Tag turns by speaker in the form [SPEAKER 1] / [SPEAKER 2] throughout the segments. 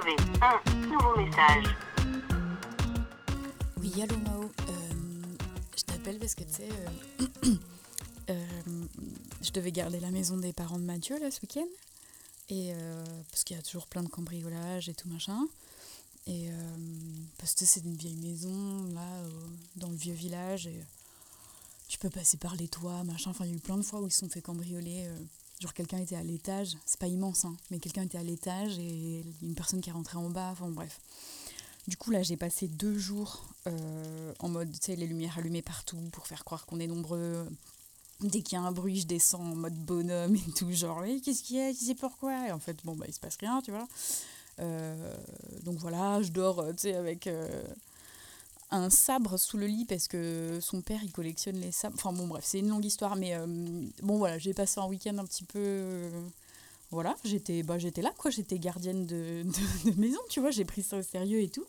[SPEAKER 1] un nouveau message.
[SPEAKER 2] Oui, allô Mao. Euh, je t'appelle parce que tu sais, euh, euh, je devais garder la maison des parents de Mathieu là ce week-end. Et parce qu'il y a toujours plein de cambriolages et tout machin. Et parce que c'est une vieille maison là, dans le vieux village. Et tu peux passer par les toits, machin. Enfin, il y a eu plein de fois où ils se sont fait cambrioler. Genre quelqu'un était à l'étage. C'est pas immense, hein, mais quelqu'un était à l'étage et une personne qui est rentrée en bas. Enfin, bref. Du coup, là, j'ai passé deux jours euh, en mode, tu sais, les lumières allumées partout pour faire croire qu'on est nombreux. Dès qu'il y a un bruit, je descends en mode bonhomme et tout, genre, oui, qu'est-ce qu'il y a, tu sais pourquoi? Et en fait, bon, bah, il se passe rien, tu vois. Euh, donc voilà, je dors, euh, tu sais, avec un sabre sous le lit parce que son père, il collectionne les sabres. Enfin bon, bref, c'est une longue histoire, mais euh, bon, voilà, j'ai passé un week-end un petit peu... euh, voilà, j'étais bah, j'étais là, quoi, j'étais gardienne de, maison, tu vois, j'ai pris ça au sérieux et tout.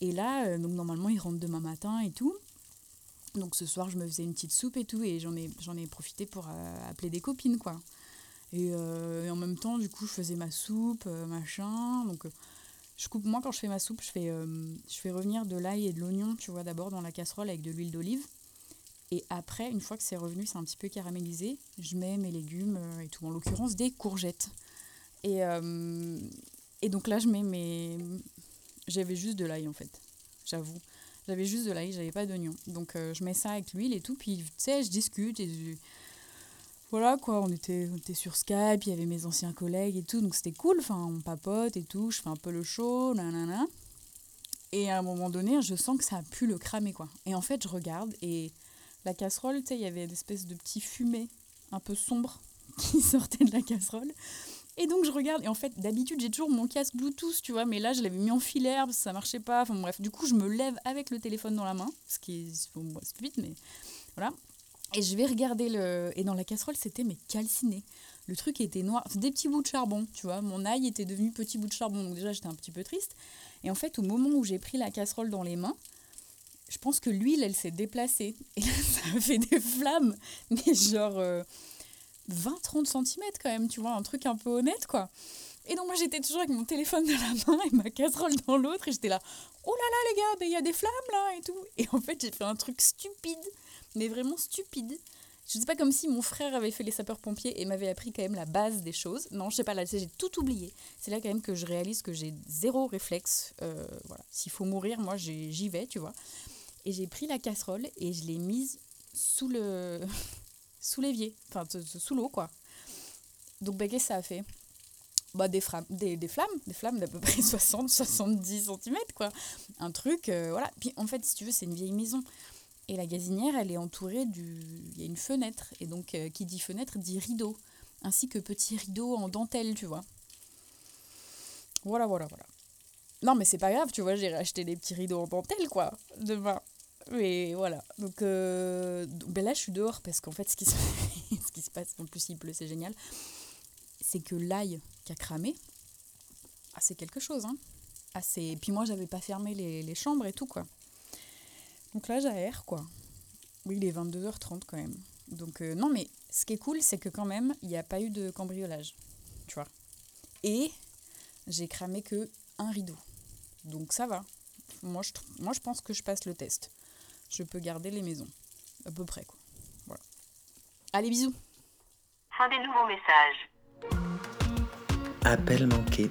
[SPEAKER 2] Et là, euh, donc normalement, il rentre demain matin et tout. Donc ce soir, je me faisais une petite soupe et tout, et j'en ai, ai profité pour appeler des copines, quoi. Et, et en même temps, du coup, je faisais ma soupe, machin. Donc, je coupe, moi, quand je fais ma soupe, je fais, euh, je fais revenir de l'ail et de l'oignon, tu vois, d'abord dans la casserole avec de l'huile d'olive. Et après, une fois que c'est revenu, c'est un petit peu caramélisé, je mets mes légumes euh, et tout, en l'occurrence des courgettes. Et, euh, et donc là, je mets mes. J'avais juste de l'ail en fait, j'avoue. J'avais juste de l'ail, j'avais pas d'oignon. Donc je mets ça avec l'huile et tout, puis tu sais, je discute et je- voilà quoi, on était, on était sur Skype, il y avait mes anciens collègues et tout, donc c'était cool, enfin on papote et tout, je fais un peu le show, nanana. Et à un moment donné, je sens que ça a pu le cramer quoi. Et en fait, je regarde et la casserole, tu sais, il y avait une espèce de petit fumée un peu sombre qui sortait de la casserole. Et donc je regarde, et en fait, d'habitude, j'ai toujours mon casque Bluetooth, tu vois, mais là, je l'avais mis en filaire parce que ça marchait pas. Enfin bref, du coup, je me lève avec le téléphone dans la main, ce qui est bon, moi, stupide, mais voilà. Et je vais regarder le. Et dans la casserole, c'était mais calciné. Le truc était noir, des petits bouts de charbon, tu vois. Mon ail était devenu petit bout de charbon, donc déjà, j'étais un petit peu triste. Et en fait, au moment où j'ai pris la casserole dans les mains, je pense que l'huile, elle s'est déplacée. Et ça a fait des flammes, mais genre. euh, 20-30 cm quand même, tu vois, un truc un peu honnête, quoi. Et donc moi j'étais toujours avec mon téléphone dans la main et ma casserole dans l'autre et j'étais là, oh là là les gars, il y a des flammes là et tout. Et en fait j'ai fait un truc stupide, mais vraiment stupide. Je sais pas comme si mon frère avait fait les sapeurs-pompiers et m'avait appris quand même la base des choses. Non, je sais pas, là j'ai tout oublié. C'est là quand même que je réalise que j'ai zéro réflexe. Euh, voilà, s'il faut mourir, moi j'y vais, tu vois. Et j'ai pris la casserole et je l'ai mise sous le sous l'évier, enfin sous l'eau quoi. Donc bah, qu'est-ce que ça a fait? Bah, des, des, des flammes, des flammes d'à peu près 60-70 cm quoi. Un truc, euh, voilà. Puis en fait, si tu veux, c'est une vieille maison. Et la gazinière, elle est entourée du... Il y a une fenêtre. Et donc, euh, qui dit fenêtre dit rideau. Ainsi que petit rideau en dentelle, tu vois. Voilà, voilà, voilà. Non, mais c'est pas grave, tu vois, j'ai racheté des petits rideaux en dentelle, quoi, demain. Mais voilà. Donc, euh, ben là, je suis dehors parce qu'en fait, ce qui, se... passe, en plus, il pleut, c'est génial. C'est que l'ail qui a cramé, ah, c'est quelque chose, hein. Ah. Puis moi, j'avais pas fermé les chambres et tout, quoi. Donc là, j'aère, quoi. Oui, il est 22h30 quand même. Donc, euh, non, mais ce qui est cool, c'est que quand même, il n'y a pas eu de cambriolage. Tu vois. Et j'ai cramé que un rideau. Donc ça va. Moi je, moi, je pense que je passe le test. Je peux garder les maisons. À peu près, quoi. Voilà. Allez, bisous.
[SPEAKER 1] Fin des nouveaux messages.
[SPEAKER 3] Appel manqué.